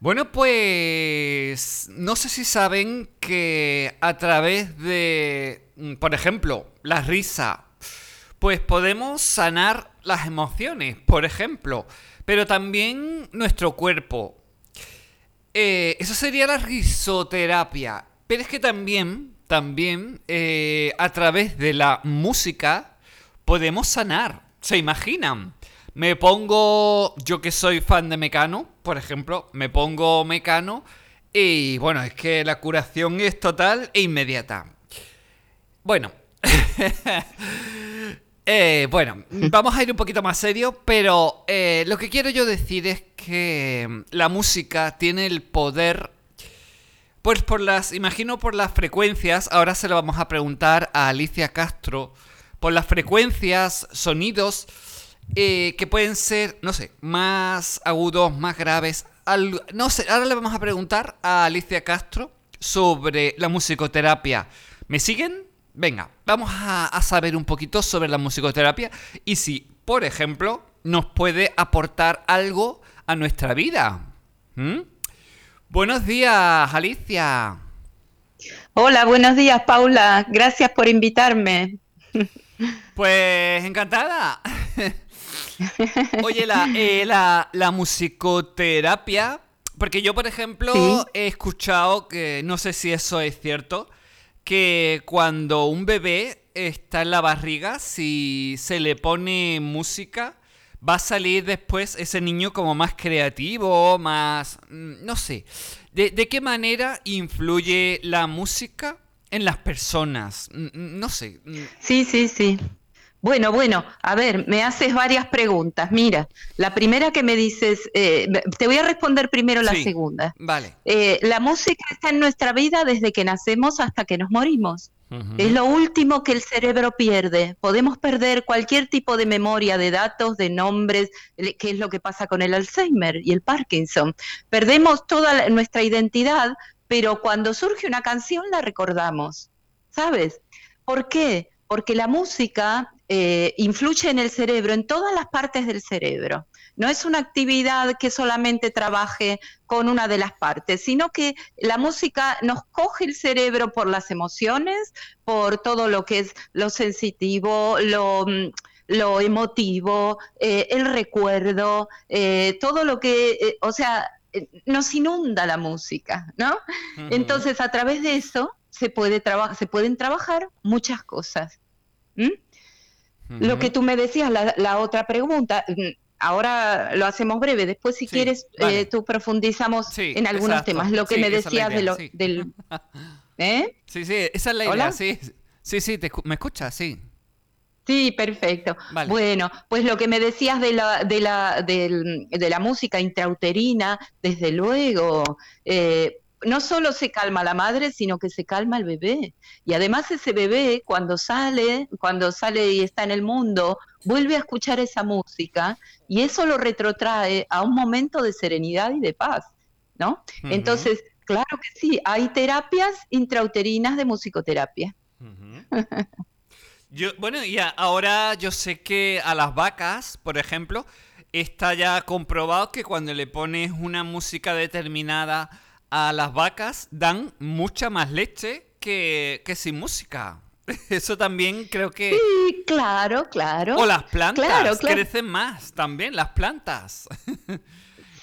Bueno, pues no sé si saben que a través de, mm, por ejemplo, la risa, pues podemos sanar las emociones, por ejemplo, pero también nuestro cuerpo. Eh, eso sería la risoterapia, pero es que también, también eh, a través de la música podemos sanar. ¿Se imaginan? Me pongo, yo que soy fan de Mecano, por ejemplo, me pongo Mecano y bueno, es que la curación es total e inmediata. Bueno, eh, bueno, vamos a ir un poquito más serio, pero eh, lo que quiero yo decir es que la música tiene el poder, pues por las, imagino por las frecuencias, ahora se lo vamos a preguntar a Alicia Castro, por las frecuencias, sonidos, eh, que pueden ser, no sé, más agudos, más graves. no sé, ahora le vamos a preguntar a Alicia Castro sobre la musicoterapia. ¿Me siguen? Venga, vamos a, saber un poquito sobre la musicoterapia y si, por ejemplo, nos puede aportar algo a nuestra vida. ¿Mm? Buenos días, Alicia. Hola, buenos días, Paula. Gracias por invitarme. Pues encantada. Oye, eh, la, la, musicoterapia, porque yo, por ejemplo, he escuchado que, no sé si eso es cierto, que cuando un bebé está en la barriga, si se le pone música, va a salir después ese niño como más creativo, más... Mm, no sé. ¿De, de qué manera influye la música en las personas? No sé. Sí, sí, sí. Bueno, bueno, a ver, me haces varias preguntas. Mira, la primera que me dices, eh, te voy a responder primero la segunda. Vale. Eh, la música está en nuestra vida desde que nacemos hasta que nos morimos. Es lo último que el cerebro pierde. Podemos perder cualquier tipo de memoria de datos, de nombres, que es lo que pasa con el Alzheimer y el Parkinson. Perdemos toda nuestra identidad, pero cuando surge una canción la recordamos. ¿Sabes? ¿Por qué? Porque la música eh, influye en el cerebro, en todas las partes del cerebro. No es una actividad que solamente trabaje con una de las partes, sino que la música nos coge el cerebro por las emociones, por todo lo que es lo sensitivo, lo mm, emotivo, eh, el recuerdo, eh, todo lo que, o sea, nos inunda la música, ¿no? Entonces, a través de eso se, puede se pueden trabajar muchas cosas. Lo que tú me decías, la, otra pregunta, mm, ahora lo hacemos breve, después si quieres eh, tú profundizamos en algunos temas. Lo que me decías de lo, del... ¿Eh? Sí, sí, esa es la idea, sí. Sí, sí, ¿me escuchas? Sí. Sí, perfecto. Bueno, pues lo que me decías de la, de la, de la música intrauterina, desde luego, eh, no solo se calma la madre, sino que se calma el bebé. Y además ese bebé cuando sale, cuando sale y está en el mundo, vuelve a escuchar esa música y eso lo retrotrae a un momento de serenidad y de paz, ¿no? Entonces, claro que sí, hay terapias intrauterinas de musicoterapia. yo, bueno, y ahora yo sé que a las vacas, por ejemplo, está ya comprobado que cuando le pones una música determinada a las vacas dan mucha más leche que, sin música. Eso también creo que... Sí, claro, claro. O las plantas crecen más también, las plantas.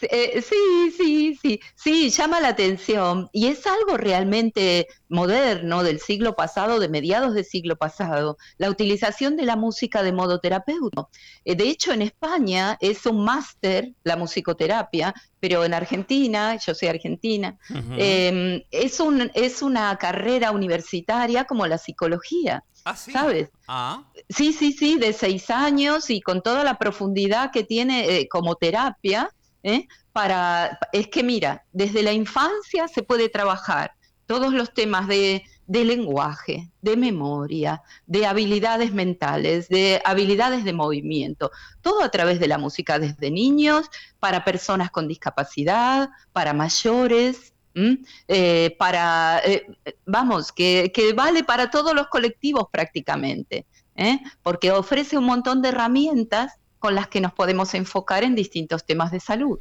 Eh, sí, sí, sí, sí, llama la atención y es algo realmente moderno del siglo pasado, de mediados del siglo pasado, la utilización de la música de modo terapéutico. Eh, de hecho, en España es un máster la musicoterapia, pero en Argentina, yo soy argentina, em, es, un, es una carrera universitaria como la psicología. ¿Ah, sí? ¿Sabes? Ah. Sí, sí, sí, de seis años y con toda la profundidad que tiene eh, como terapia, ¿eh? Para, es que mira, desde la infancia se puede trabajar todos los temas de, lenguaje, de memoria, de habilidades mentales, de habilidades de movimiento, todo a través de la música desde niños, para personas con discapacidad, para mayores, eh, para, eh, vamos, que, vale para todos los colectivos prácticamente, porque ofrece un montón de herramientas con las que nos podemos enfocar en distintos temas de salud.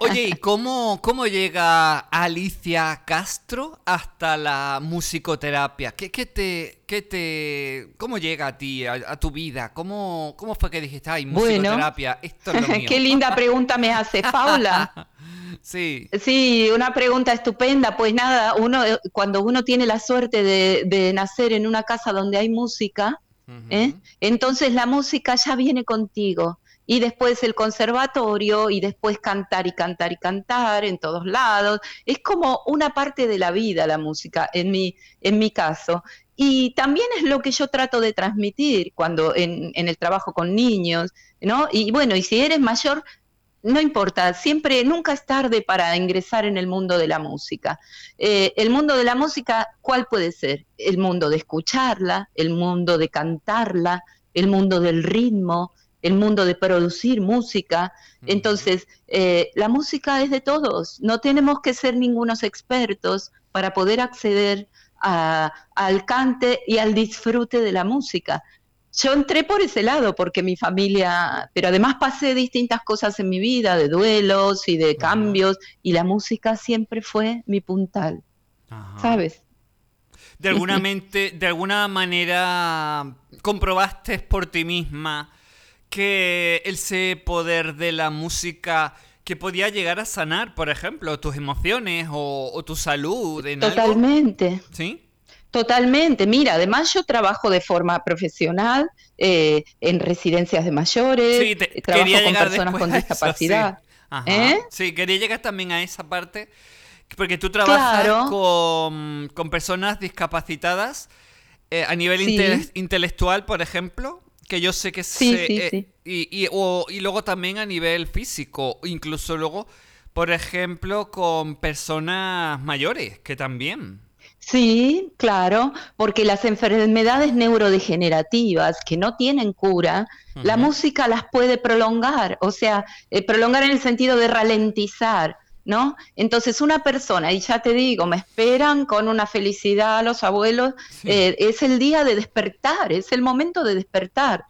Oye, ¿y cómo, cómo llega Alicia Castro hasta la musicoterapia? ¿Qué, qué te, qué te, ¿Cómo llega a ti, a, tu vida? ¿Cómo, ¿Cómo fue que dijiste, ay, musicoterapia, esto es lo mío? qué linda pregunta me hace Paula. sí. Sí, una pregunta estupenda. Pues nada, uno cuando uno tiene la suerte de, nacer en una casa donde hay música, ¿eh? entonces la música ya viene contigo y después el conservatorio y después cantar y cantar y cantar en todos lados. Es como una parte de la vida la música en mi, en mi caso. Y también es lo que yo trato de transmitir cuando en, en el trabajo con niños, ¿no? Y bueno, y si eres mayor, no importa, siempre, nunca es tarde para ingresar en el mundo de la música. Eh, el mundo de la música, ¿cuál puede ser? El mundo de escucharla, el mundo de cantarla, el mundo del ritmo, el mundo de producir música. Entonces, eh, la música es de todos, no tenemos que ser ningunos expertos para poder acceder al cante y al disfrute de la música. Yo entré por ese lado porque mi familia, pero además pasé distintas cosas en mi vida, de duelos y de cambios, y la música siempre fue mi puntal, ¿sabes? De alguna, mente, de alguna manera comprobaste por ti misma que ese poder de la música que podía llegar a sanar, por ejemplo, tus emociones o, tu salud. En Totalmente. ¿Sí? Totalmente. Mira, además yo trabajo de forma profesional eh, en residencias de mayores, sí, trabajo con personas con discapacidad. ¿Eh? sí. quería llegar también a esa parte, porque tú trabajas con, personas discapacitadas eh, a nivel intelectual, por ejemplo que yo sé que sí, sí, eh, sí. Y, y, o, y, luego también a nivel físico, incluso luego, por ejemplo, con personas mayores, que también. Sí, claro, porque las enfermedades neurodegenerativas que no tienen cura, la música las puede prolongar, o sea, eh, prolongar en el sentido de ralentizar. ¿no? Entonces una persona, y ya te digo, me esperan con una felicidad a los abuelos, eh, es el día de despertar, es el momento de despertar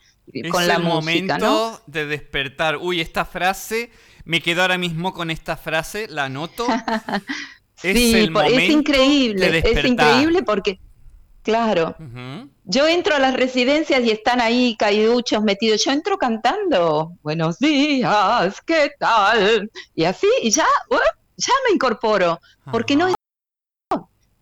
con la música, momento de despertar. Uy, esta frase, me quedo ahora mismo con esta frase, la anoto. es sí, es increíble, es increíble porque Claro. Yo entro a las residencias y están ahí caiduchos metidos. Yo entro cantando. Buenos días, ¿qué tal? Y así, y ya, uh, ya me incorporo. Porque no es.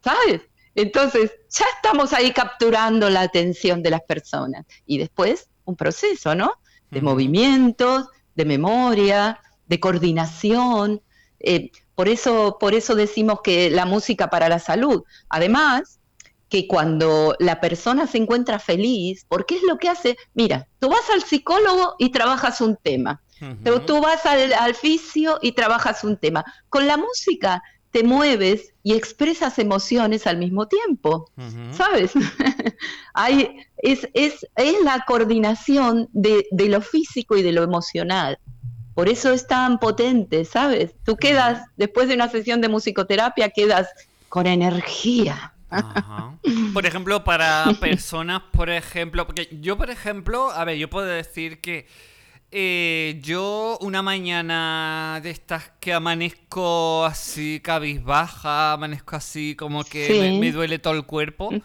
¿Sabes? Entonces, ya estamos ahí capturando la atención de las personas. Y después, un proceso, ¿no? De movimientos, de memoria, de coordinación. Eh, por, eso, por eso decimos que la música para la salud. Además, que cuando la persona se encuentra feliz, porque es lo que hace, mira, tú vas al psicólogo y trabajas un tema, pero tú vas al, al fisio y trabajas un tema. Con la música te mueves y expresas emociones al mismo tiempo, ¿sabes? Hay, es, es, es, la coordinación de, de, lo físico y de lo emocional. Por eso es tan potente, ¿sabes? Tú quedas, después de una sesión de musicoterapia, quedas con energía. Por ejemplo, para personas, por ejemplo, porque yo, por ejemplo, a ver, yo puedo decir que eh, yo una mañana de estas que amanezco así cabizbaja, amanezco así como que me, duele todo el cuerpo, mm.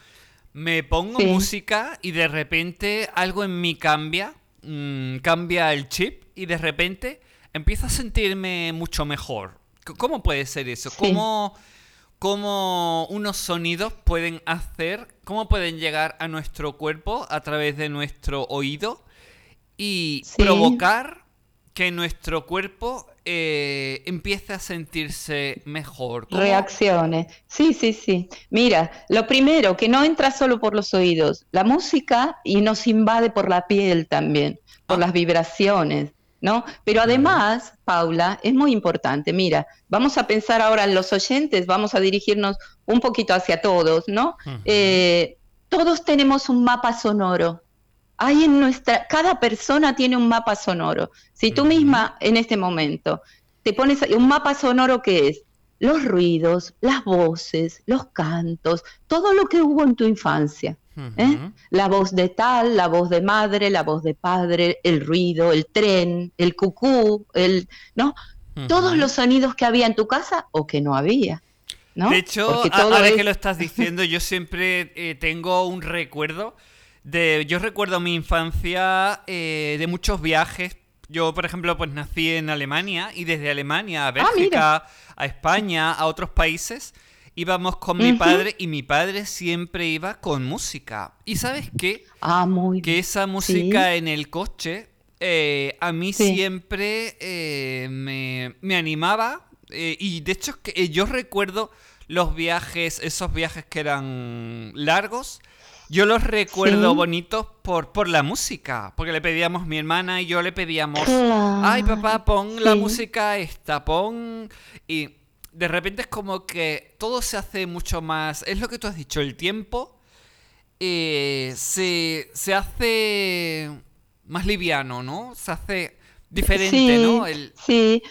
me pongo música y de repente algo en mí cambia, mm, cambia el chip y de repente empiezo a sentirme mucho mejor. ¿Cómo puede ser eso? ¿Cómo cómo unos sonidos pueden hacer, cómo pueden llegar a nuestro cuerpo a través de nuestro oído y provocar que nuestro cuerpo eh, empiece a sentirse mejor. Reacciones. Sí, sí, sí. Mira, lo primero, que no entra solo por los oídos, la música y nos invade por la piel también, por ah. las vibraciones. ¿No? Pero además, Paula, es muy importante, mira, vamos a pensar ahora en los oyentes, vamos a dirigirnos un poquito hacia todos, ¿no? Eh, todos tenemos un mapa sonoro. Hay en nuestra, cada persona tiene un mapa sonoro. Si tú misma en este momento te pones un mapa sonoro que es los ruidos, las voces, los cantos, todo lo que hubo en tu infancia. ¿Eh? La voz de tal, la voz de madre, la voz de padre, el ruido, el tren, el cucú, el, ¿no? todos los sonidos que había en tu casa o que no había. ¿no? De hecho, ahora que lo estás diciendo, yo siempre eh, tengo un recuerdo de. Yo recuerdo mi infancia eh, de muchos viajes. Yo, por ejemplo, pues nací en Alemania y desde Alemania a ah, Bélgica, a España, a otros países, íbamos con mi padre y mi padre siempre iba con música. ¿Y sabes qué? Ah, muy Que esa música en el coche eh, a mí siempre eh, me, animaba eh, y de hecho que yo recuerdo los viajes, esos viajes que eran largos, yo los recuerdo bonitos por, por la música, porque le pedíamos mi hermana y yo le pedíamos, ay papá, pon la música esta, pon... Y de repente es como que todo se hace mucho más, es lo que tú has dicho, el tiempo se, se hace más liviano, ¿no? Se hace diferente, ¿no? Sí,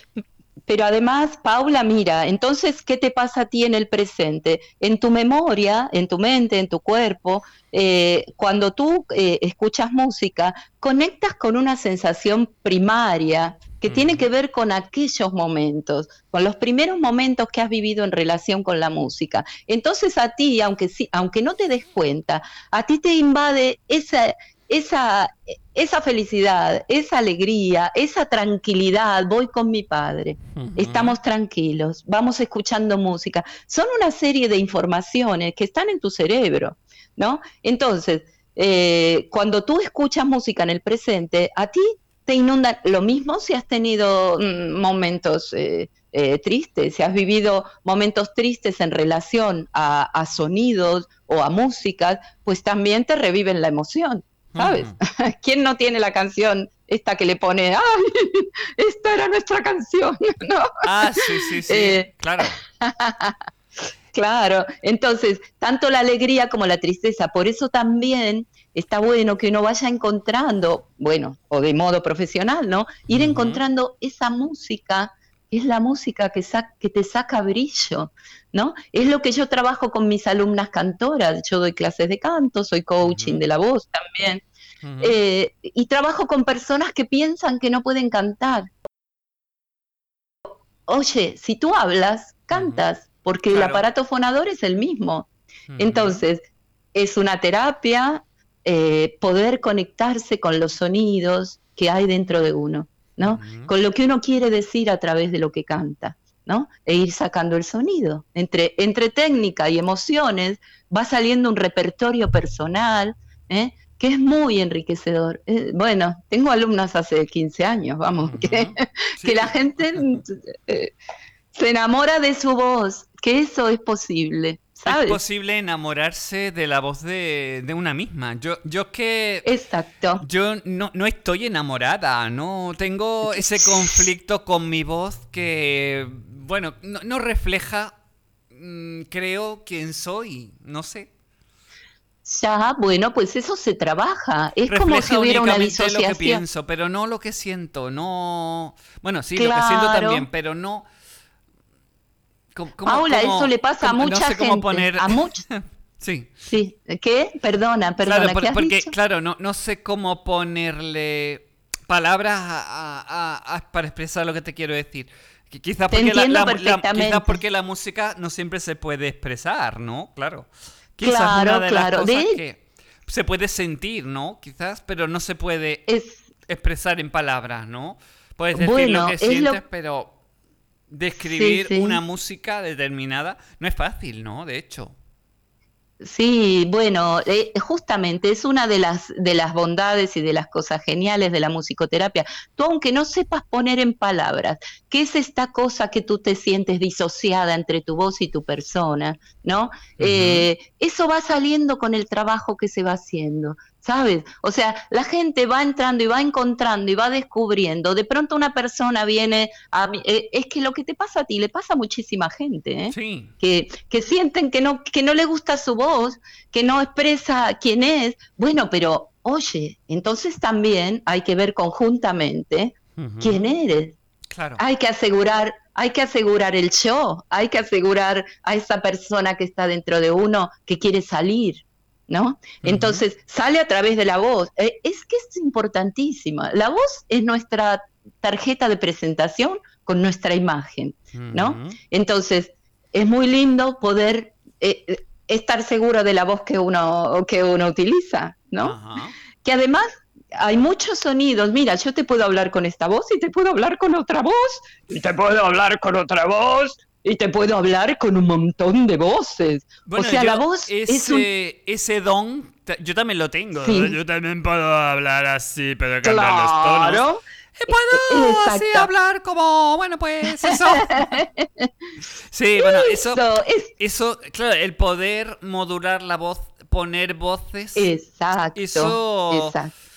pero además, Paula, mira, entonces, ¿qué te pasa a ti en el presente? En tu memoria, en tu mente, en tu cuerpo, eh, cuando tú eh, escuchas música, conectas con una sensación primaria que tiene que ver con aquellos momentos, con los primeros momentos que has vivido en relación con la música. Entonces a ti, aunque, sí, aunque no te des cuenta, a ti te invade esa, esa, esa felicidad, esa alegría, esa tranquilidad, voy con mi padre, estamos tranquilos, vamos escuchando música, son una serie de informaciones que están en tu cerebro, ¿no? Entonces, eh, cuando tú escuchas música en el presente, a ti te inunda lo mismo si has tenido mm, momentos eh, eh, tristes, si has vivido momentos tristes en relación a, a sonidos o a música, pues también te reviven la emoción. ¿sabes? ¿Quién no tiene la canción esta que le pone, ¡ay! Esta era nuestra canción, ¿no? Ah, sí, sí, sí, eh, claro. claro, entonces, tanto la alegría como la tristeza, por eso también está bueno que uno vaya encontrando, bueno, o de modo profesional, ¿no? Ir encontrando esa música es la música que, que te saca brillo, ¿no? Es lo que yo trabajo con mis alumnas cantoras, yo doy clases de canto, soy coaching de la voz también, eh, y trabajo con personas que piensan que no pueden cantar. Oye, si tú hablas, cantas, porque el aparato fonador es el mismo. Entonces, es una terapia eh, poder conectarse con los sonidos que hay dentro de uno. ¿no? Con lo que uno quiere decir a través de lo que canta, ¿no? E ir sacando el sonido. Entre, entre técnica y emociones va saliendo un repertorio personal, ¿eh? que es muy enriquecedor. Eh, bueno, tengo alumnas hace 15 años, vamos, que, que, la gente eh, se enamora de su voz, que eso es posible. Es posible enamorarse de la voz de, una misma. Yo, yo que. Exacto. Yo no, no estoy enamorada, no tengo ese conflicto con mi voz que, bueno, no, refleja, mm, creo, quién soy, no sé. Ya, bueno, pues eso se trabaja. Es como si hubiera una disociación. lo que pienso, pero no lo que siento. No. Bueno, sí, lo que siento también, pero no Paula, eso le pasa a mucha no sé cómo gente. Poner... A sí. Sí. ¿Qué? Perdona, perdona. Claro, porque, claro, no, no sé cómo ponerle palabras para expresar lo que te quiero decir. Quizás porque, la, porque la música no siempre se puede expresar, ¿no? Claro. Quizás claro, una de claro. Las cosas que se puede sentir, ¿no? Quizás, pero no se puede expresar en palabras, ¿no? Puedes decir lo que sientes, pero describir una música determinada no es fácil, ¿no? De hecho. Sí, bueno, eh, justamente es una de las, de las bondades y de las cosas geniales de la musicoterapia. Tú, aunque no sepas poner en palabras qué es esta cosa que tú te sientes disociada entre tu voz y tu persona, ¿no? Eh, eso va saliendo con el trabajo que se va haciendo. ¿Sabes? O sea, la gente va entrando y va encontrando y va descubriendo. De pronto una persona viene a eh, es que lo que te pasa a ti le pasa a muchísima gente, ¿eh? Sí. Que, que sienten que no, que no le gusta su voz, que no expresa quién es. Bueno, pero oye, entonces también hay que ver conjuntamente quién eres. Claro. Hay que asegurar, hay que asegurar el show, hay que asegurar a esa persona que está dentro de uno que quiere salir. ¿No? Entonces sale a través de la voz. Eh, es que es importantísima. La voz es nuestra tarjeta de presentación con nuestra imagen, ¿no? Entonces, es muy lindo poder eh, eh, estar seguro de la voz que uno, que uno utiliza, ¿no? Que además hay muchos sonidos. Mira, yo te puedo hablar con esta voz y te puedo hablar con otra voz y te puedo hablar con otra voz y te puedo hablar con un montón de voces. o sea, la voz ese, es un... ese don, yo también lo tengo. Yo también puedo hablar así, pero cambiar los tonos. Y puedo así hablar como, bueno, pues eso. sí, bueno, eso, eso, claro, el poder modular la voz, poner voces. Exacto. Eso. Exacto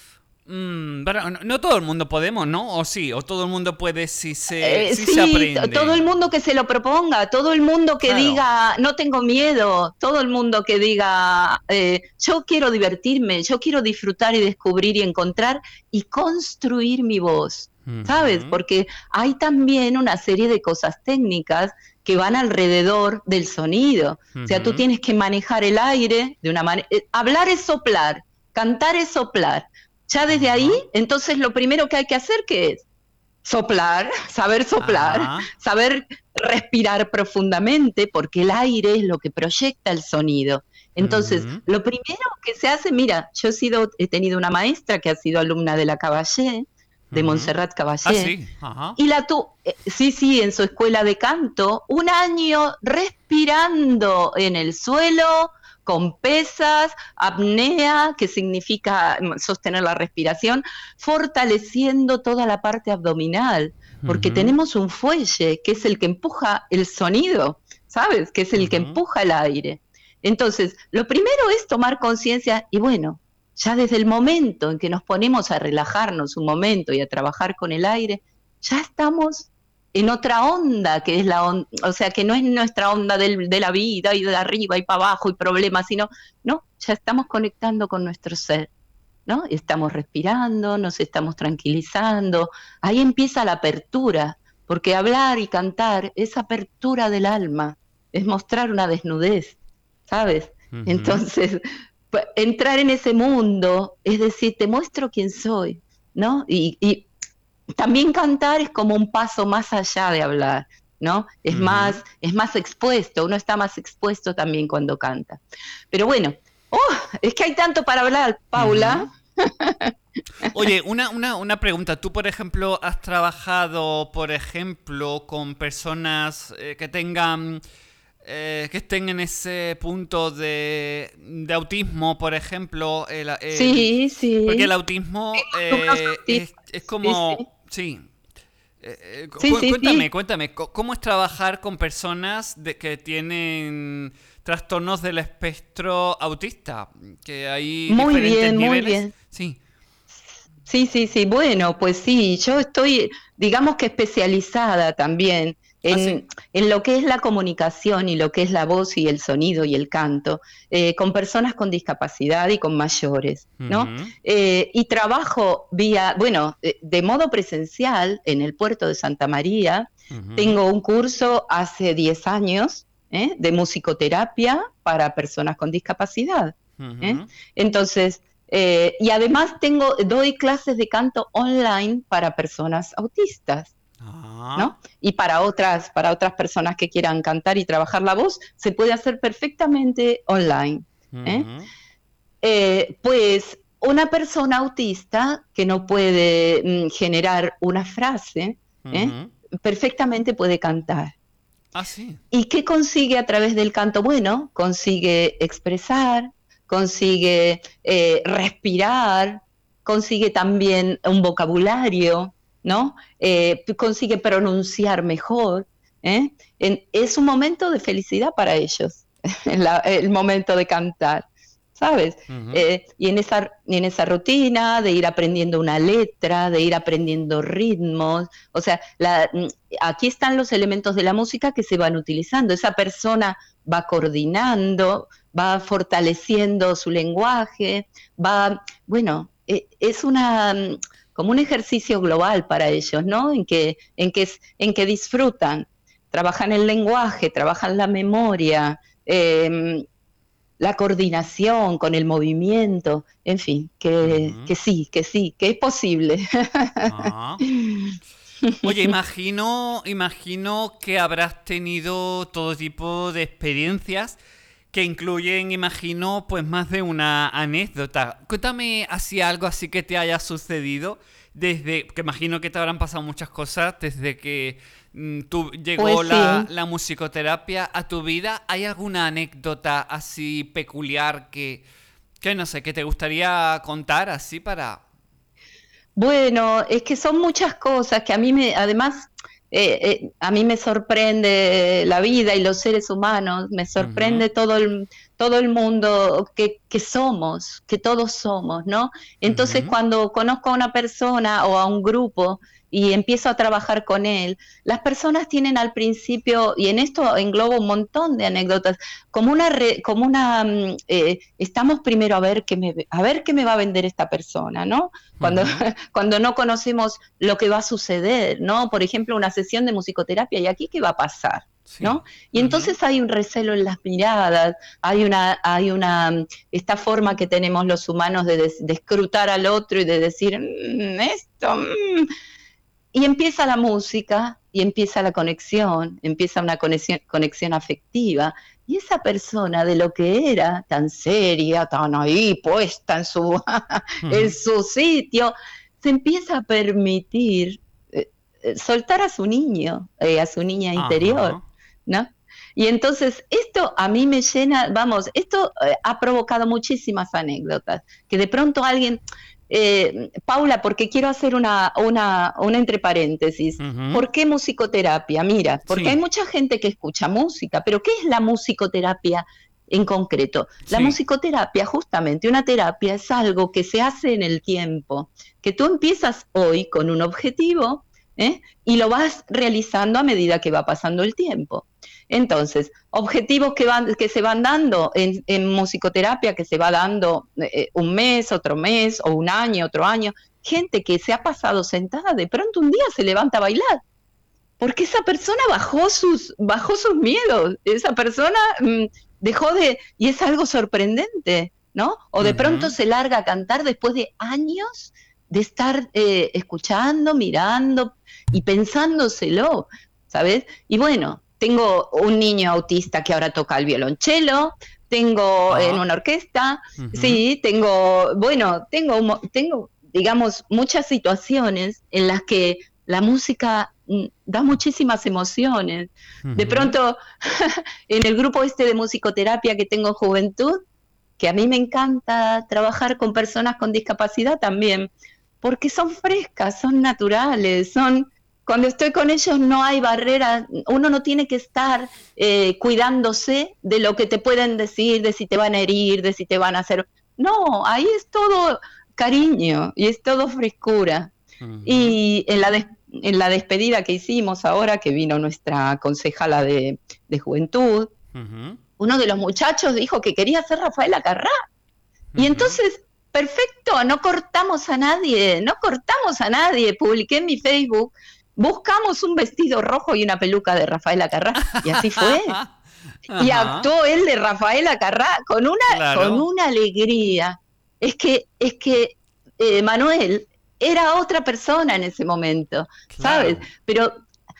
Mm, no, todo el mundo podemos, ¿no? O sí, o todo el mundo puede si se, eh, sí, aprende. Todo el mundo que se lo proponga, todo el mundo que diga, no tengo miedo, todo el mundo que diga, eh, yo quiero divertirme, yo quiero disfrutar y descubrir y encontrar y construir mi voz, ¿sabes? Porque hay también una serie de cosas técnicas que van alrededor del sonido. O sea, tú tienes que manejar el aire de una manera... Eh, hablar es soplar, cantar es soplar. Ya desde ahí, entonces lo primero que hay que hacer que es soplar, saber soplar, saber respirar profundamente, porque el aire es lo que proyecta el sonido. Entonces, lo primero que se hace, mira, yo he sido, he tenido una maestra que ha sido alumna de la Caballé, de Montserrat Caballé. Ah, sí. Y la tu, eh, sí, sí, en su escuela de canto, un año respirando en el suelo, con pesas, apnea, que significa sostener la respiración, fortaleciendo toda la parte abdominal, porque tenemos un fuelle que es el que empuja el sonido, ¿sabes? Que es el que empuja el aire. Entonces, lo primero es tomar conciencia y bueno, ya desde el momento en que nos ponemos a relajarnos un momento y a trabajar con el aire, ya estamos en otra onda, que es la onda, o sea, que no es nuestra onda de la vida y de arriba y para abajo y problemas, sino, no, ya estamos conectando con nuestro ser, ¿no? Estamos respirando, nos estamos tranquilizando, ahí empieza la apertura, porque hablar y cantar es apertura del alma, es mostrar una desnudez, ¿sabes? Entonces, pues, entrar en ese mundo, es decir, te muestro quién soy, ¿no? Y, y también cantar es como un paso más allá de hablar, ¿no? Es más, es más expuesto, uno está más expuesto también cuando canta. Pero bueno, oh, es que hay tanto para hablar, Paula. Oye, una, una, una, pregunta. Tú, por ejemplo, has trabajado, por ejemplo, con personas eh, que tengan, eh, que estén en ese punto de, de autismo, por ejemplo. sí, sí. Porque el autismo eh, es, como... Sí. Eh, eh, cuéntame, cuéntame, ¿cómo es trabajar con personas de, que tienen trastornos del espectro autista? Que hay muy bien, muy bien. Sí. Sí, sí, sí. Bueno, pues sí, yo estoy, digamos que especializada también Ah, en, lo que es la comunicación y lo que es la voz y el sonido y el canto, eh, con personas con discapacidad y con mayores, ¿no? Eh, y trabajo vía, bueno, de, modo presencial en el puerto de Santa María. Tengo un curso hace 10 años ¿eh? de musicoterapia para personas con discapacidad. Entonces, y además tengo, doy clases de canto online para personas autistas. ¿No? Y para otras, para otras personas que quieran cantar y trabajar la voz, se puede hacer perfectamente online. ¿eh? Eh, pues una persona autista que no puede mm, generar una frase, ¿eh? perfectamente puede cantar. Ah, sí. ¿Y qué consigue a través del canto? Bueno, consigue expresar, consigue respirar, consigue también un vocabulario, ¿no? Eh, consigue pronunciar mejor. ¿eh? es un momento de felicidad para ellos, el momento de cantar, ¿sabes? Eh, y en esa, en esa rutina de ir aprendiendo una letra, de ir aprendiendo ritmos, o sea, mm, aquí están los elementos de la música que se van utilizando. Esa persona va coordinando, va fortaleciendo su lenguaje, va, bueno, es una mm, como un ejercicio global para ellos, ¿no? En que, en que, en que disfrutan, trabajan el lenguaje, trabajan la memoria, em, la coordinación con el movimiento, en fin, que, sí, que sí, que es posible. Oye, imagino, imagino que habrás tenido todo tipo de experiencias que incluyen, imagino, pues más de una anécdota. Cuéntame así algo así que te haya sucedido desde, que imagino que te habrán pasado muchas cosas desde que mm, tú llegó Pues la, sí. la musicoterapia a tu vida. ¿Hay alguna anécdota así peculiar que, que no sé, que te gustaría contar así para... Bueno, es que son muchas cosas que a mí me, además, eh, eh, a mí me sorprende la vida y los seres humanos, me sorprende todo el, todo el mundo que, que somos, que todos somos, ¿no? Entonces, cuando conozco a una persona o a un grupo y empiezo a trabajar con él, las personas tienen al principio, y en esto englobo un montón de anécdotas, como una, re- como una, mm, eh, estamos primero a ver qué me, a ver qué me va a vender esta persona, ¿no? Cuando, cuando no conocemos lo que va a suceder, ¿no? Por ejemplo, una sesión de musicoterapia, ¿y aquí qué va a pasar? Sí. ¿no? Y entonces hay un recelo en las miradas, hay una, hay una, mm, esta forma que tenemos los humanos de, escrutar al otro y de decir, "Mm, esto, mm". Y empieza la música y empieza la conexión, empieza una conexión, conexión afectiva. Y esa persona de lo que era tan seria, tan ahí puesta en su, en su sitio, se empieza a permitir eh, eh, soltar a su niño, eh, a su niña interior. Ajá. ¿no? Y entonces esto a mí me llena, vamos, esto eh, ha provocado muchísimas anécdotas, que de pronto alguien, eh, Paula, porque quiero hacer una, una, una entre paréntesis. ¿por qué musicoterapia? Mira, porque Sí. hay mucha gente que escucha música, pero ¿qué es la musicoterapia? En concreto, la Sí. musicoterapia, justamente una terapia, es algo que se hace en el tiempo, que tú empiezas hoy con un objetivo ¿eh? y lo vas realizando a medida que va pasando el tiempo. Entonces, objetivos que, van, que se van dando en, en musicoterapia, que se va dando eh, un mes, otro mes, o un año, otro año. Gente que se ha pasado sentada, de pronto un día se levanta a bailar. Porque esa persona bajó sus, bajó sus miedos. Esa persona mm, dejó de. Y es algo sorprendente, ¿no? O de pronto se larga a cantar después de años de estar eh, escuchando, mirando y pensándoselo, ¿sabes? Y bueno, tengo un niño autista que ahora toca el violonchelo, tengo Ah. en una orquesta, sí, tengo, bueno, tengo, tengo, digamos, muchas situaciones en las que la música mm, da muchísimas emociones. De pronto, en el grupo este de musicoterapia que tengo en juventud, que a mí me encanta trabajar con personas con discapacidad también, porque son frescas, son naturales, son... Cuando estoy con ellos no hay barreras, uno no tiene que estar eh, cuidándose de lo que te pueden decir, de si te van a herir, de si te van a hacer... No, ahí es todo cariño y es todo frescura. Y en la, des- en la despedida que hicimos ahora, que vino nuestra concejala de, de juventud, uno de los muchachos dijo que quería ser Rafael Acarrá. Y entonces, perfecto, no cortamos a nadie, no cortamos a nadie. Publiqué en mi Facebook, buscamos un vestido rojo y una peluca de Rafael Acarrá. Y así fue. Y actuó él de Rafael Acarrá con una, Claro. con una alegría. Es que, es que eh, Manuel era otra persona en ese momento, ¿sabes? Claro. Pero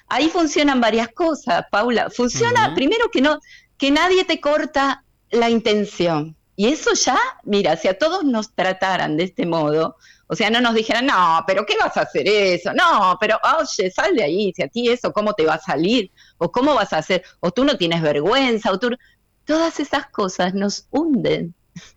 ahí funcionan varias cosas, Paula. Funciona, primero que no, que nadie te corta la intención. Y eso ya, mira, si a todos nos trataran de este modo, o sea, no nos dijeran, no, pero ¿qué vas a hacer eso? No, pero oye, sal de ahí, si a ti eso, ¿cómo te va a salir? ¿O cómo vas a hacer? ¿O tú no tienes vergüenza? ¿O tú... Todas esas cosas nos hunden.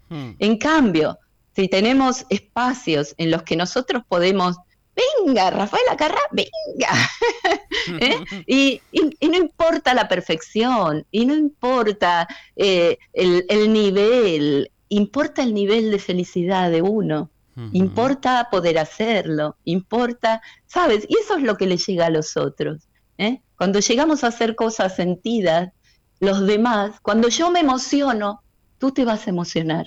Mm. En cambio, si tenemos espacios en los que nosotros podemos, venga, Rafael Acarrá, venga, ¿eh? y, y- y no importa la perfección, y no importa eh, el, el nivel, importa el nivel de felicidad de uno, Importa poder hacerlo, importa, ¿sabes? Y eso es lo que le llega a los otros. ¿eh? Cuando llegamos a hacer cosas sentidas, los demás, cuando yo me emociono, tú te vas a emocionar.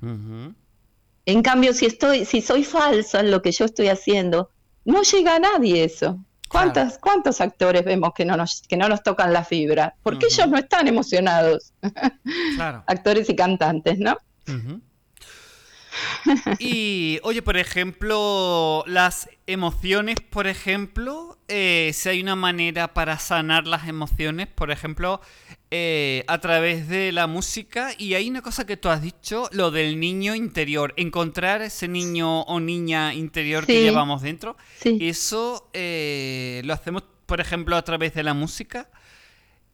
En cambio, si estoy, si soy falso en lo que yo estoy haciendo, no llega a nadie eso. ¿Cuántos, ¿Cuántos actores vemos que no, nos, que no nos tocan la fibra? Porque ellos no están emocionados, Claro. actores y cantantes, ¿no? Y, oye, por ejemplo, las emociones, por ejemplo, eh, si hay una manera para sanar las emociones, por ejemplo, eh, a través de la música. Y hay una cosa que tú has dicho, lo del niño interior, encontrar ese niño o niña interior que llevamos dentro. Eso eh, lo hacemos, por ejemplo, a través de la música.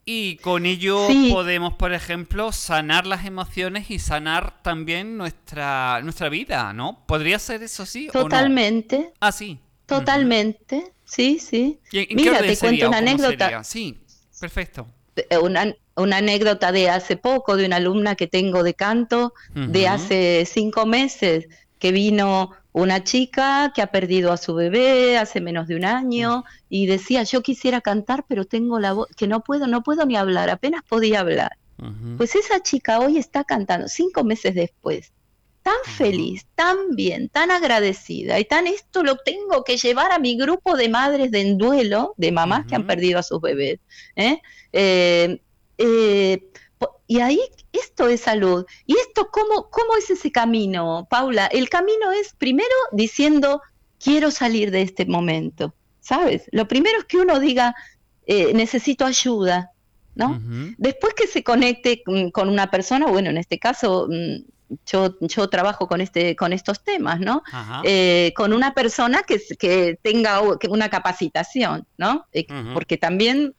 Y con ello podemos, por ejemplo, sanar las emociones y sanar también nuestra, nuestra vida, ¿no? ¿Podría ser eso sí? Totalmente. O no? Ah, sí. Totalmente. Sí, sí. Mira, te cuento una anécdota. Sí, perfecto. Eh, una, una, anécdota de hace poco, de una alumna que tengo de canto, de hace cinco meses, que vino una chica que ha perdido a su bebé hace menos de un año y decía, yo quisiera cantar, pero tengo la voz, que no puedo, no puedo ni hablar, apenas podía hablar. Pues esa chica hoy está cantando, cinco meses después, tan feliz, tan bien, tan agradecida y tan esto lo tengo que llevar a mi grupo de madres de en duelo, de mamás que han perdido a sus bebés. ¿eh? Eh, eh, y ahí esto es salud. ¿Y esto cómo, cómo es ese camino, Paula? El camino es primero diciendo, quiero salir de este momento, ¿sabes? Lo primero es que uno diga, eh, necesito ayuda, ¿no? Después que se conecte con una persona, bueno, en este caso mm, yo, yo trabajo con, este, con estos temas, ¿no? Eh, con una persona que, que tenga una capacitación, ¿no? Eh, porque también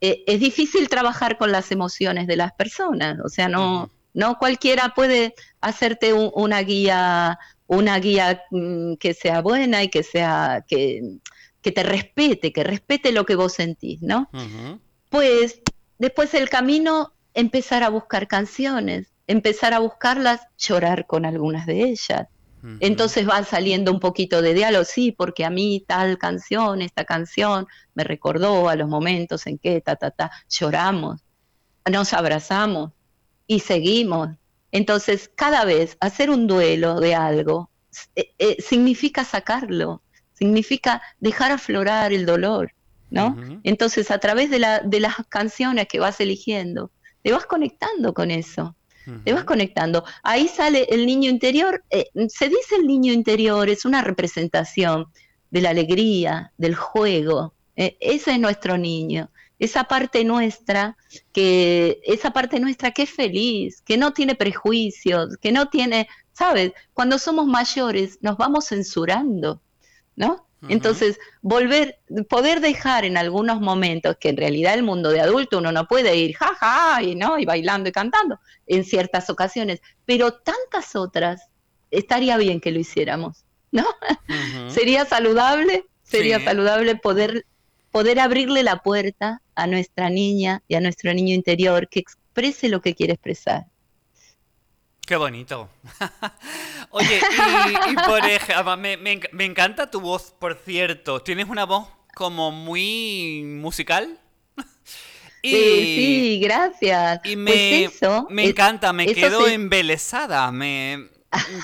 eh, es difícil trabajar con las emociones de las personas, o sea, no, no cualquiera puede hacerte una guía, una guía mm, que sea buena y que sea, que, que, te respete, que respete lo que vos sentís, ¿no? Pues después el camino, empezar a buscar canciones, empezar a buscarlas, llorar con algunas de ellas, entonces va saliendo un poquito de diálogo, sí, porque a mí tal canción, esta canción, me recordó a los momentos en que ta, ta, ta, lloramos, nos abrazamos y seguimos. Entonces, cada vez hacer un duelo de algo eh, eh, significa sacarlo, significa dejar aflorar el dolor, ¿no? Entonces, a través de, la, de las canciones que vas eligiendo, te vas conectando con eso. Te vas conectando. Ahí sale el niño interior. Eh, se dice el niño interior, es una representación de la alegría, del juego. Eh, ese es nuestro niño. Esa parte nuestra, que, esa parte nuestra que es feliz, que no tiene prejuicios, que no tiene, ¿sabes? Cuando somos mayores nos vamos censurando, ¿no? Entonces, volver, poder dejar en algunos momentos, que en realidad el mundo de adulto uno no puede ir jaja y no, y bailando y cantando en ciertas ocasiones, pero tantas otras estaría bien que lo hiciéramos, ¿no? sería saludable, sería saludable poder, poder abrirle la puerta a nuestra niña y a nuestro niño interior que exprese lo que quiere expresar. Qué bonito. Oye, y, por ejemplo, me, encanta tu voz, por cierto. Tienes una voz como muy musical. Y, sí, gracias. Y me, pues me encanta, me quedo embelesada. Me,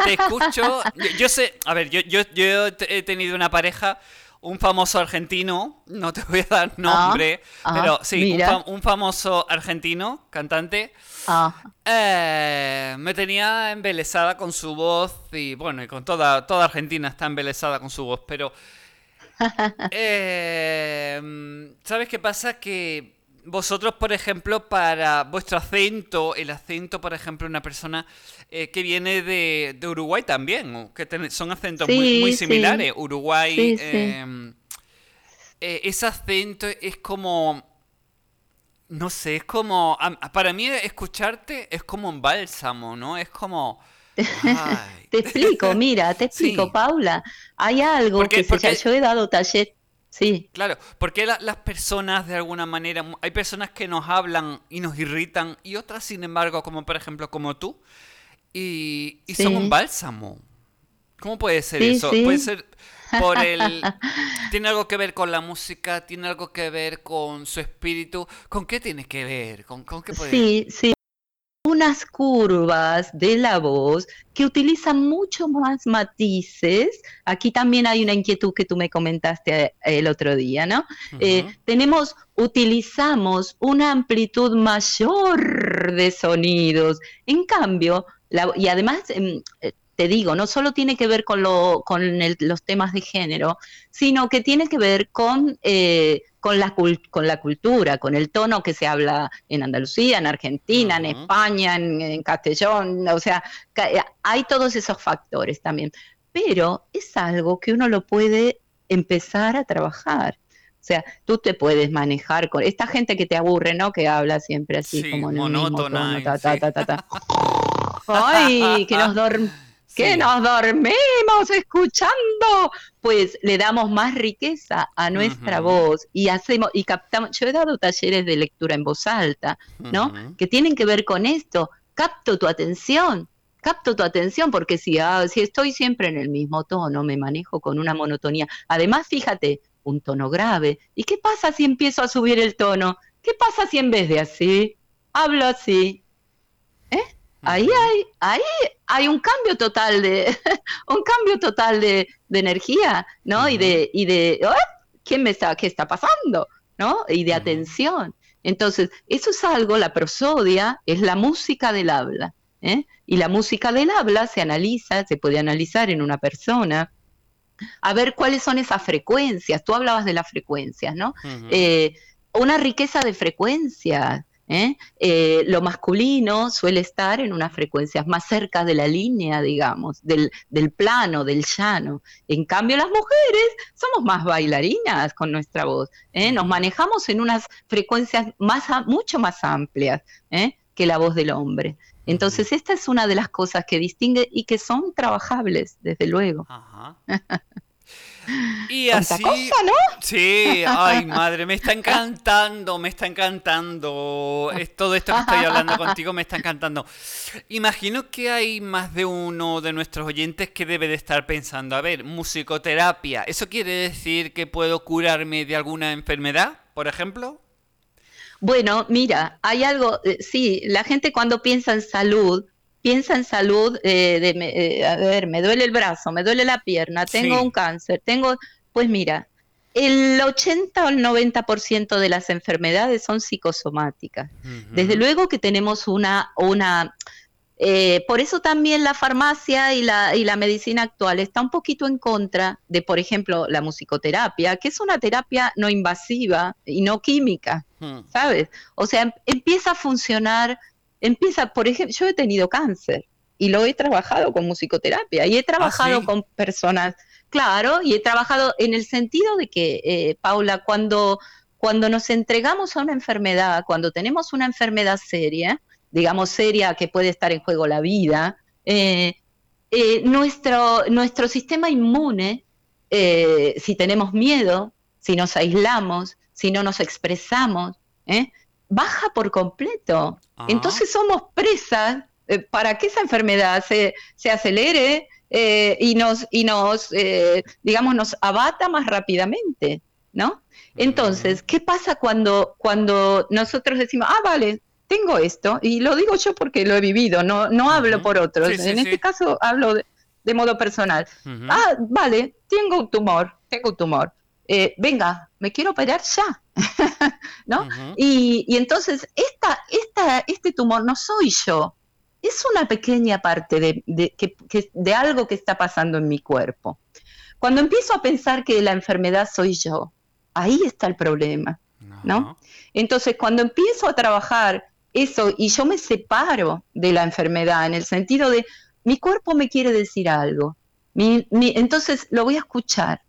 te escucho. Yo, sé, a ver, yo, yo, yo he tenido una pareja un famoso argentino, no te voy a dar ah, nombre, ah, pero sí, un, famoso argentino, cantante, ah. eh, me tenía embelesada con su voz y bueno, y con toda, toda Argentina está embelesada con su voz, pero... Eh, ¿Sabes qué pasa? Que vosotros, por ejemplo, para vuestro acento, el acento, por ejemplo, una persona eh, que viene de, Uruguay también, que son acentos muy, similares. Uruguay, em, eh, ese acento es como, no sé, es como, para mí escucharte es como un bálsamo, ¿no? Es como... te explico, mira, te explico, Paula. Hay algo que yo he dado taller Sí. Claro, porque las personas de alguna manera, hay personas que nos hablan y nos irritan y otras, sin embargo, como por ejemplo como tú, y, son un bálsamo. ¿Cómo puede ser eso? Puede ser por el... ¿Tiene algo que ver con la música? ¿Tiene algo que ver con su espíritu? ¿Con qué tiene que ver? ¿Con, con qué puede... Sí, sí unas curvas de la voz que utilizan mucho más matices. Aquí también hay una inquietud que tú me comentaste eh, el otro día, ¿no? Eh, tenemos, utilizamos una amplitud mayor de sonidos. En cambio, y además em, eh, te digo, no solo tiene que ver con, lo, con los temas de género, sino que tiene que ver con, eh, con, la, con la cultura, con el tono que se habla en Andalucía, en Argentina, en España, en, Castellón, o sea, eh, hay todos esos factores también. Pero es algo que uno lo puede empezar a trabajar. O sea, tú te puedes manejar con esta gente que te aburre, ¿no? Que habla siempre así como en el mismo tono, ta, ta, ta, Ay, que nos que nos dormimos escuchando, pues le damos más riqueza a nuestra voz y hacemos y captamos. Yo he dado talleres de lectura en voz alta, ¿no? Que tienen que ver con esto. Capto tu atención, capto tu atención porque si, ah, si estoy siempre en el mismo tono, me manejo con una monotonía. Además, fíjate, un tono grave. ¿Y qué pasa si empiezo a subir el tono? ¿Qué pasa si en vez de así, hablo así? Ahí hay, ahí hay un cambio total de, un cambio total de, energía, ¿no? Y de, y de, ¿quién me está, qué está pasando? ¿No? Y de atención. Entonces, eso es algo, la prosodia es la música del habla. ¿eh? Y la música del habla se analiza, se puede analizar en una persona, a ver cuáles son esas frecuencias. Tú hablabas de las frecuencias, ¿no? Eh, una riqueza de frecuencias. ¿Eh? Eh, lo masculino suele estar en unas frecuencias más cerca de la línea, digamos, del, plano, del llano. En cambio, las mujeres somos más bailarinas con nuestra voz. ¿eh? Nos manejamos en unas frecuencias más, mucho más amplias que la voz del hombre. Entonces, esta es una de las cosas que distingue y que son trabajables, desde luego. Y así. ¿no? Sí, ay madre, me está encantando, me está encantando. todo esto que estoy hablando contigo me está encantando. Imagino que hay más de uno de nuestros oyentes que debe de estar pensando, a ver, musicoterapia, ¿eso quiere decir que puedo curarme de alguna enfermedad, por ejemplo? Bueno, mira, hay algo, eh, sí, la gente cuando piensa en salud, piensa en salud, eh, de, eh, a ver, me duele el brazo, me duele la pierna, tengo un cáncer, tengo, pues mira, el 80 o el 90% de las enfermedades son psicosomáticas. Desde luego que tenemos una, una eh, por eso también la farmacia y la, y la medicina actual está un poquito en contra de, por ejemplo, la musicoterapia, que es una terapia no invasiva y no química, hmm. ¿sabes? O sea, em, empieza a funcionar empieza, por ejemplo, yo he tenido cáncer y lo he trabajado con musicoterapia y he trabajado ¿Ah, con personas, claro, y he trabajado en el sentido de que, eh, Paula, cuando, cuando nos entregamos a una enfermedad, cuando tenemos una enfermedad seria, digamos seria que puede estar en juego la vida, eh, eh, nuestro, nuestro sistema inmune, si tenemos miedo, si nos aislamos, si no nos expresamos, baja por completo. Entonces somos presas eh, para que esa enfermedad se, se acelere eh, y nos, y nos eh, digamos, nos abata más rápidamente, ¿no? Entonces, ¿qué pasa cuando, cuando nosotros decimos, ah, vale, tengo esto, y lo digo yo porque lo he vivido, no, no hablo por otros, en este caso hablo de, modo personal. Ah, vale, tengo un tumor, tengo un tumor. venga, me quiero operar ya. ¿no? y, entonces, esta, esta, este tumor no soy yo, es una pequeña parte de, de, algo que está pasando en mi cuerpo. Cuando empiezo a pensar que la enfermedad soy yo, ahí está el problema, ¿no? Entonces, cuando empiezo a trabajar eso y yo me separo de la enfermedad en el sentido de mi cuerpo me quiere decir algo, entonces lo voy a escuchar.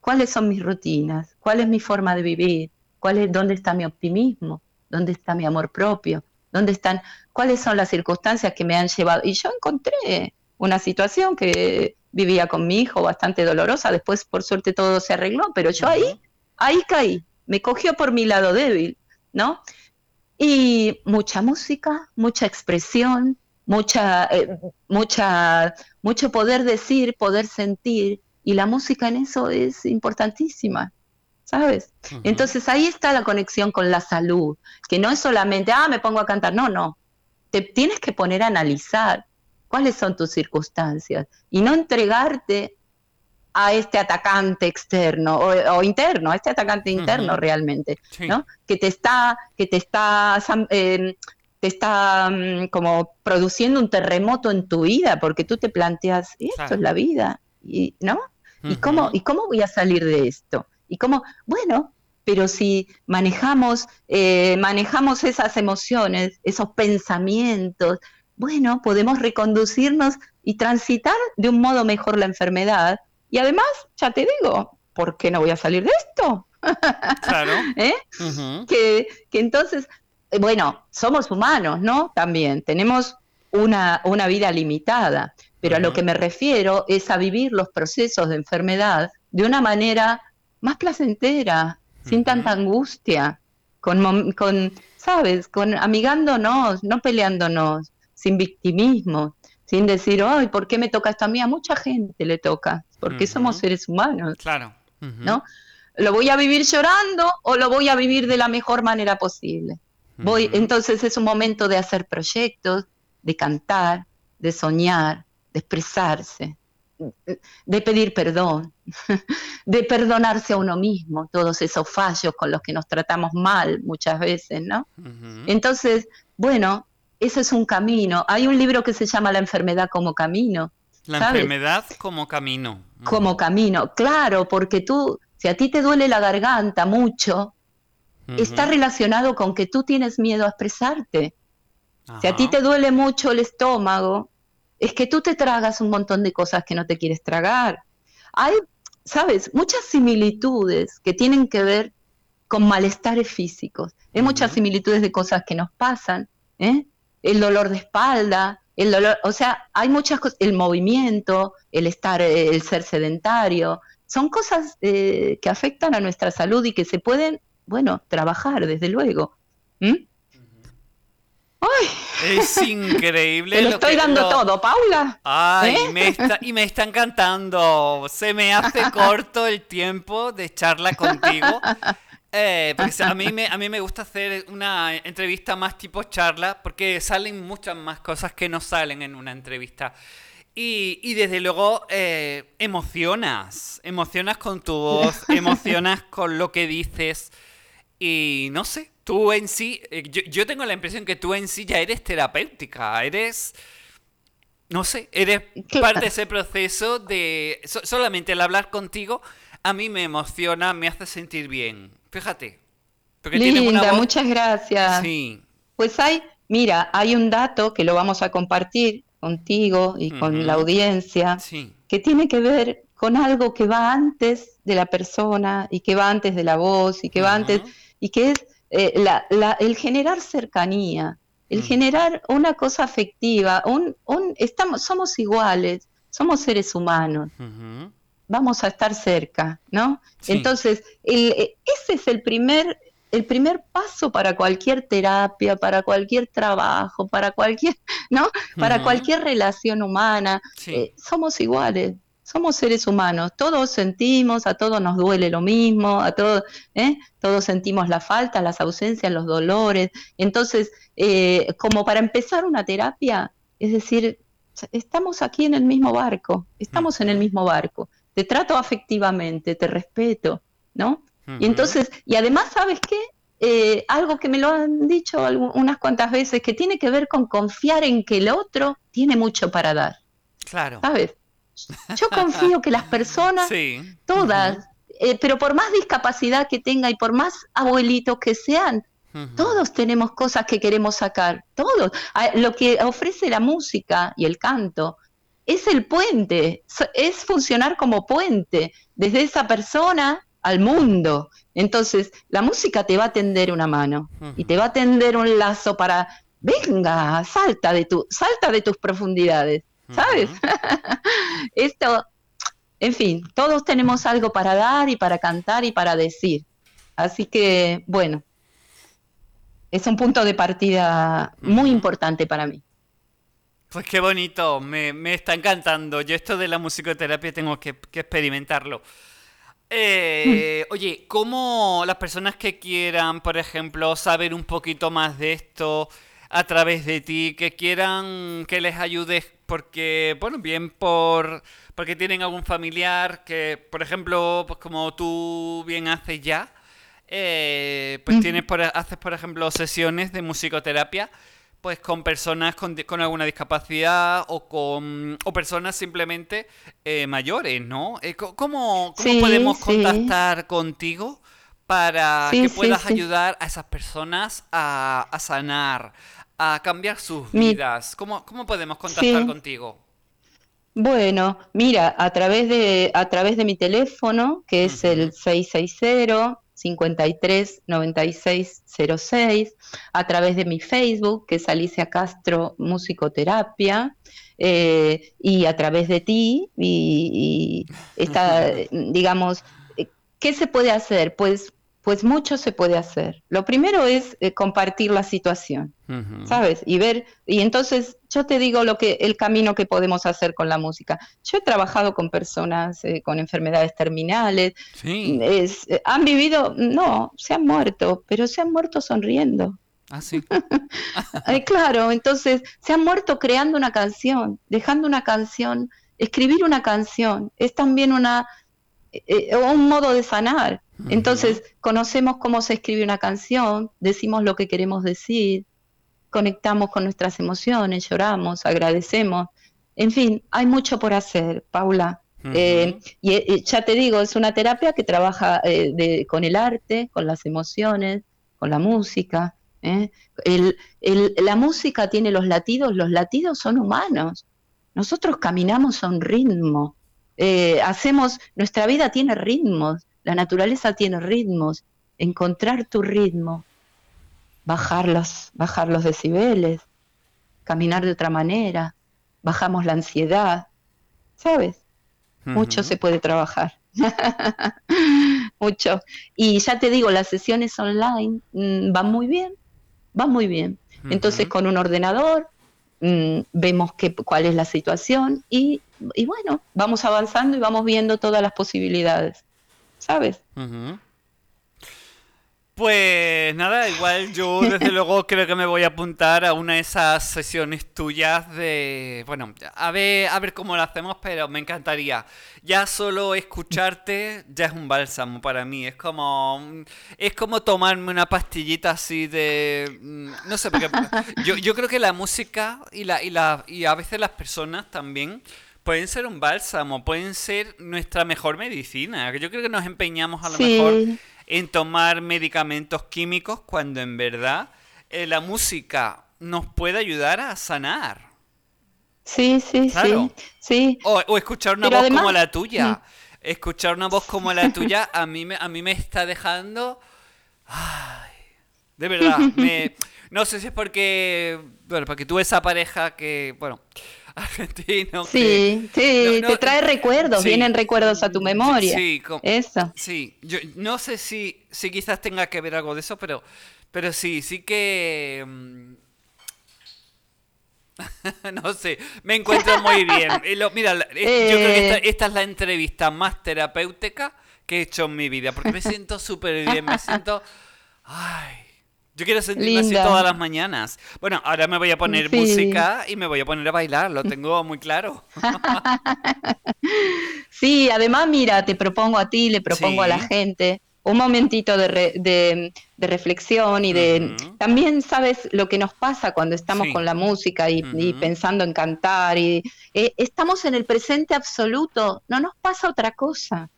¿Cuáles son mis rutinas? ¿Cuál es mi forma de vivir? ¿Dónde está mi optimismo? ¿Dónde está mi amor propio? ¿Dónde están, cuáles son las circunstancias que me han llevado? Y yo encontré una situación que vivía con mi hijo bastante dolorosa, después por suerte todo se arregló, pero yo ahí, ahí caí, me cogió por mi lado débil, ¿no? Y mucha música, mucha expresión, mucha, eh, mucha, mucho poder decir, poder sentir, y la música en eso es importantísima. ¿Sabes? Entonces ahí está la conexión con la salud, que no es solamente, ah, me pongo a cantar, no, no, te tienes que poner a analizar cuáles son tus circunstancias y no entregarte a este atacante externo o, interno, a este atacante interno realmente, ¿no? Que te está, que te está, em, te está mm, como produciendo un terremoto en tu vida, porque tú te planteas, esto es la vida, y, ¿no? ¿Y, cómo, ¿Y cómo voy a salir de esto? Y cómo, bueno, pero si manejamos, eh, manejamos esas emociones, esos pensamientos, bueno, podemos reconducirnos y transitar de un modo mejor la enfermedad. Y además, ya te digo, ¿por qué no voy a salir de esto? Claro. ¿Eh? que, que, entonces, eh, bueno, somos humanos, ¿no? También tenemos una, una vida limitada, pero a lo que me refiero es a vivir los procesos de enfermedad de una manera más placentera, sin tanta angustia, con, con, ¿sabes? Con amigándonos, no peleándonos, sin victimismo, sin decir, ay, ¿por qué me toca esto a mí? A mucha gente le toca, porque somos seres humanos. Claro. ¿No? ¿Lo voy a vivir llorando o lo voy a vivir de la mejor manera posible? Voy, entonces es un momento de hacer proyectos, de cantar, de soñar, de expresarse, de pedir perdón, de perdonarse a uno mismo, todos esos fallos con los que nos tratamos mal muchas veces, ¿no? Entonces, bueno, eso es un camino. Hay un libro que se llama La enfermedad como camino. La enfermedad como camino. Como camino, claro, porque tú, si a ti te duele la garganta mucho, está relacionado con que tú tienes miedo a expresarte. Si a ti te duele mucho el estómago, es que tú te tragas un montón de cosas que no te quieres tragar. Hay, sabes, muchas similitudes que tienen que ver con malestares físicos. Hay muchas similitudes de cosas que nos pasan. ¿eh? el dolor de espalda, el dolor, o sea, hay muchas cosas, el movimiento, el estar, eh, el ser sedentario, son cosas eh, que afectan a nuestra salud y que se pueden, bueno, trabajar, desde luego. Ay, es increíble. Te lo, estoy dando todo, Paula. Ay, ¿Eh? me está, y me está encantando. Se me hace corto el tiempo de charla contigo. Eh, porque a mí, me, a mí me gusta hacer una entrevista más tipo charla, porque salen muchas más cosas que no salen en una entrevista. Y, y desde luego eh, emocionas, emocionas con tu voz, emocionas con lo que dices. Y no sé, tú en sí, eh, yo, yo, tengo la impresión que tú en sí ya eres terapéutica, eres, no sé, eres parte de ese proceso de solamente el hablar contigo a mí me emociona, me hace sentir bien. Fíjate. Linda, muchas gracias. Sí. Pues hay, mira, hay un dato que lo vamos a compartir contigo y con la audiencia, que tiene que ver con algo que va antes de la persona y que va antes de la voz y que va antes, y que es eh, el generar cercanía, el generar una cosa afectiva, un, un, estamos, somos iguales, somos seres humanos. Vamos a estar cerca, ¿no? Entonces, eh, ese es el primer, el primer paso para cualquier terapia, para cualquier trabajo, para cualquier, ¿no? Para cualquier relación humana. Eh, somos iguales, somos seres humanos, todos sentimos, a todos nos duele lo mismo, a todos, ¿eh? todos sentimos la falta, las ausencias, los dolores. Entonces, como para empezar una terapia, es decir, estamos aquí en el mismo barco, estamos en el mismo barco te trato afectivamente, te respeto, ¿no? Y entonces, y además, ¿sabes qué? Eh, algo que me lo han dicho unas cuantas veces, que tiene que ver con confiar en que el otro tiene mucho para dar. Claro. ¿Sabes? Yo confío que las personas, todas, eh, pero por más discapacidad que tenga y por más abuelitos que sean, todos tenemos cosas que queremos sacar, todos. Lo que ofrece la música y el canto es el puente, es funcionar como puente desde esa persona al mundo. Entonces, la música te va a tender una mano y te va a tender un lazo para, venga, salta de, tu, salta de tus profundidades, ¿sabes? Esto, en fin, todos tenemos algo para dar y para cantar y para decir. Así que, bueno, es un punto de partida muy importante para mí. Pues qué bonito, me, está encantando. Yo esto de la musicoterapia tengo que, experimentarlo. Eh, mm. oye, ¿cómo las personas que quieran, por ejemplo, saber un poquito más de esto a través de ti, que quieran que les ayudes porque, bueno, bien por porque tienen algún familiar que, por ejemplo, pues como tú bien haces ya, eh, pues tienes por, haces, por ejemplo, sesiones de musicoterapia pues con personas con, alguna discapacidad o con o personas simplemente eh, mayores, ¿no? Eh, ¿Cómo, podemos contactar contigo para que puedas ayudar a esas personas a, sanar, a cambiar sus vidas? ¿Cómo, ¿Cómo podemos contactar contigo? Bueno, mira, a través de, a través de mi teléfono, que es el 660 53 96 06, a través de mi Facebook, que es Alicia Castro Musicoterapia, eh, y a través de ti, y, está, digamos, eh, ¿qué se puede hacer? Pues pues mucho se puede hacer. Lo primero es eh, compartir la situación, ¿sabes? Y ver, y entonces yo te digo lo que, el camino que podemos hacer con la música. Yo he trabajado con personas eh, con enfermedades terminales, sí. Eh, han vivido, no, se han muerto, pero se han muerto sonriendo. Ah, sí. claro, entonces se han muerto creando una canción, dejando una canción, escribir una canción, es también una, un modo de sanar entonces, conocemos cómo se escribe una canción, decimos lo que queremos decir, conectamos con nuestras emociones, lloramos, agradecemos. En fin, hay mucho por hacer, Paula. Eh, y, ya te digo, es una terapia que trabaja eh, con el arte, con las emociones, con la música. ¿eh? la música tiene los latidos, los latidos son humanos. Nosotros caminamos a un ritmo. hacemos, nuestra vida tiene ritmos. La naturaleza tiene ritmos. Encontrar tu ritmo, bajar los, bajar los decibeles, caminar de otra manera, bajamos la ansiedad. ¿Sabes? Mucho se puede trabajar. Mucho. Y ya te digo, las sesiones online mm, van muy bien, van muy bien. Entonces con un ordenador mm, vemos que, cuál es la situación y, y, bueno, vamos avanzando y vamos viendo todas las posibilidades. ¿Sabes? Pues nada, igual yo desde luego creo que me voy a apuntar a una de esas sesiones tuyas de... Bueno, a ver, a ver cómo lo hacemos, pero me encantaría. Ya solo escucharte ya es un bálsamo para mí. Es como... Es como tomarme una pastillita así de... Mm, no sé, porque yo, yo creo que la música y, la, y, la, y a veces las personas también pueden ser un bálsamo, pueden ser nuestra mejor medicina. Yo creo que nos empeñamos a lo mejor en tomar medicamentos químicos cuando en verdad eh, la música nos puede ayudar a sanar. Sí, sí, sí. sí. O, escuchar una voz como la tuya. Escuchar una voz como la tuya a mí, me, a mí me está dejando... Ay, de verdad, no sé si es porque... Bueno, porque tuve esa pareja que... Bueno argentino. Sí, sí, te trae recuerdos, vienen recuerdos a tu memoria. Sí, eso. Sí, yo no sé si, si quizás tenga que ver algo de eso, pero, pero sí, sí que... Mm, no sé, me encuentro muy bien. mira, yo creo que esta, eh. esta, es la entrevista más terapéutica que he hecho en mi vida, porque me siento súper bien, me siento... Ay, yo quiero sentirme así todas las mañanas. Bueno, ahora me voy a poner música y me voy a poner a bailar, lo tengo muy claro. sí, además, mira, te propongo a ti, le propongo a la gente un momentito de, reflexión y de... También sabes lo que nos pasa cuando estamos con la música y, pensando en cantar y eh, estamos en el presente absoluto, no nos pasa otra cosa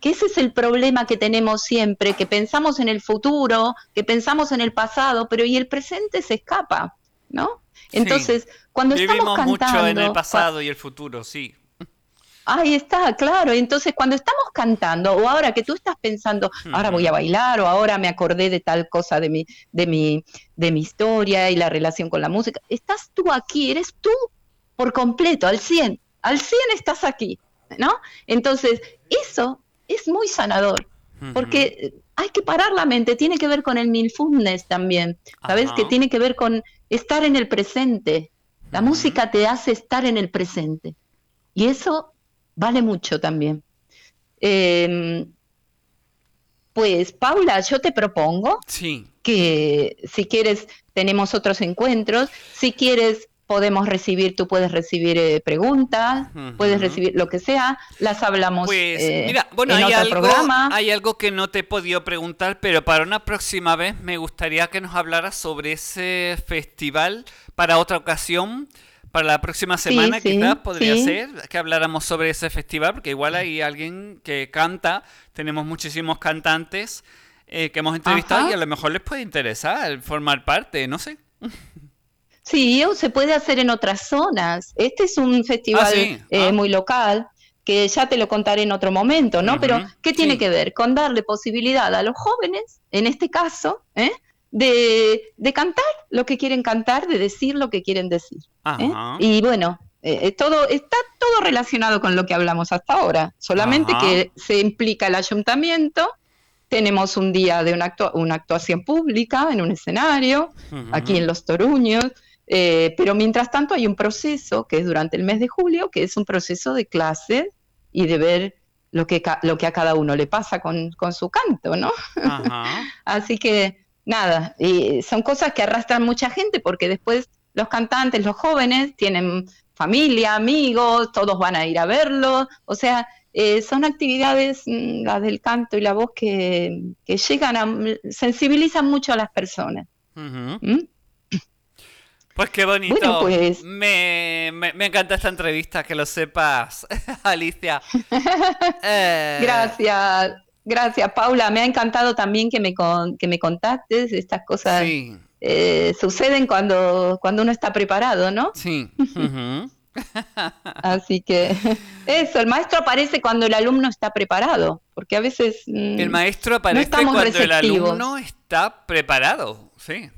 que ese es el problema que tenemos siempre, que pensamos en el futuro, que pensamos en el pasado, pero y el presente se escapa, ¿no? Entonces, cuando estamos cantando... mucho en el pasado y el futuro, sí. Ahí está, claro. Entonces, cuando estamos cantando, o ahora que tú estás pensando, ahora voy a bailar, o ahora me acordé de tal cosa de mi, de mi, de mi historia y la relación con la música, estás tú aquí, eres tú por completo, al 100, al 100 estás aquí, ¿no? Entonces, eso es muy sanador, porque hay que parar la mente, tiene que ver con el mindfulness también, ¿sabes? Que tiene que ver con estar en el presente. La música te hace estar en el presente. Y eso vale mucho también. Em, pues, Paula, yo te propongo que si quieres, tenemos otros encuentros. Si quieres, podemos recibir, tú puedes recibir eh, preguntas, puedes recibir lo que sea, las hablamos pues, eh, mira, bueno, hay algo, Hay algo que no te he podido preguntar, pero para una próxima vez me gustaría que nos hablaras sobre ese festival para otra ocasión. Para la próxima semana quizás podría ser que habláramos sobre ese festival, porque igual hay alguien que canta, tenemos muchísimos cantantes eh, que hemos entrevistado y a lo mejor les puede interesar formar parte, no sé. Sí, se puede hacer en otras zonas. Este es un festival ah, eh, ah. muy local que ya te lo contaré en otro momento, ¿no? Pero, ¿qué tiene que ver? Con darle posibilidad a los jóvenes, en este caso, ¿eh? de, de, cantar lo que quieren cantar, de decir lo que quieren decir. ¿eh? Y bueno, todo está todo relacionado con lo que hablamos hasta ahora, solamente que se implica el ayuntamiento, tenemos un día de una, una actuación pública en un escenario, aquí en Los Toruños, eh, pero mientras tanto hay un proceso que es durante el mes de julio, que es un proceso de clases y de ver lo que, lo que a cada uno le pasa con, con su canto, ¿no? Así que nada, y son cosas que arrastran mucha gente porque después los cantantes, los jóvenes, tienen familia, amigos, todos van a ir a verlo, o sea, eh, son actividades, mm, las del canto y la voz, que, llegan a, sensibilizan mucho a las personas. ¿Mm? Pues qué bonito. Pues me, me, encanta esta entrevista, que lo sepas, Alicia. Eh, gracias, gracias, Paula. Me ha encantado también que me, que me contactes. Estas cosas eh, suceden cuando, cuando uno está preparado, ¿no? Sí. Así que eso, el maestro aparece cuando el alumno está preparado, porque a veces... Mm, el maestro aparece cuando el alumno está preparado, sí.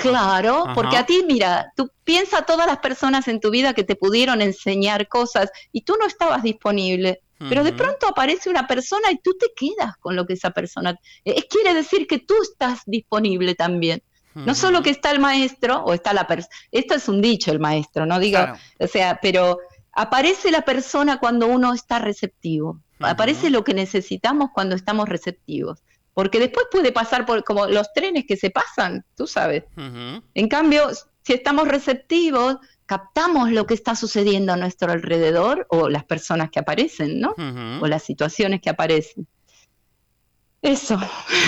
Claro, porque a ti, mira, tú piensas todas las personas en tu vida que te pudieron enseñar cosas y tú no estabas disponible, pero de pronto aparece una persona y tú te quedas con lo que esa persona... Es, quiere decir que tú estás disponible también. No solo que está el maestro o está la persona, esto es un dicho el maestro, no diga, o sea, pero aparece la persona cuando uno está receptivo, aparece lo que necesitamos cuando estamos receptivos, porque después puede pasar por como los trenes que se pasan, tú sabes. En cambio, si estamos receptivos, captamos lo que está sucediendo a nuestro alrededor o las personas que aparecen, ¿no? O las situaciones que aparecen. Eso.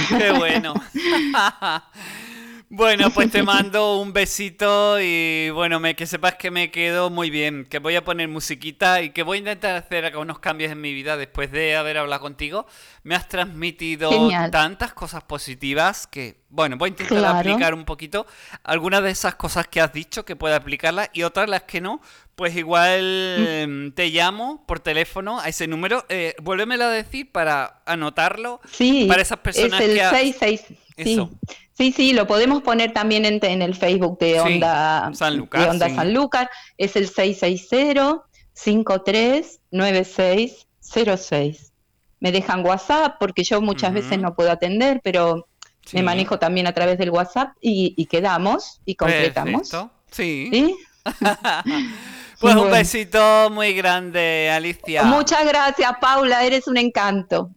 Qué bueno. Bueno, pues te mando un besito y bueno, me, que sepas que me quedo muy bien, que voy a poner musiquita y que voy a intentar hacer algunos cambios en mi vida después de haber hablado contigo. Me has transmitido tantas cosas positivas que, bueno, voy a intentar aplicar un poquito algunas de esas cosas que has dicho que pueda aplicarlas y otras las que no, pues igual mm. em, te llamo por teléfono a ese número. Eh, vuélvemelo a decir para anotarlo. Sí, para esas personas es el que... 66. Eso. Sí, sí, lo podemos poner también en, en el Facebook de Onda, San, Lucas, Onda San Lucas. Es el 660-539606. Me dejan WhatsApp porque yo muchas veces no puedo atender, pero me manejo también a través del WhatsApp y, quedamos y completamos. Sí. pues un besito muy grande, Alicia. Muchas gracias, Paula. Eres un encanto.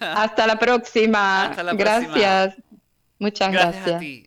Hasta la próxima. Hasta la próxima. Gracias. Muchas gracias. gracias. A ti.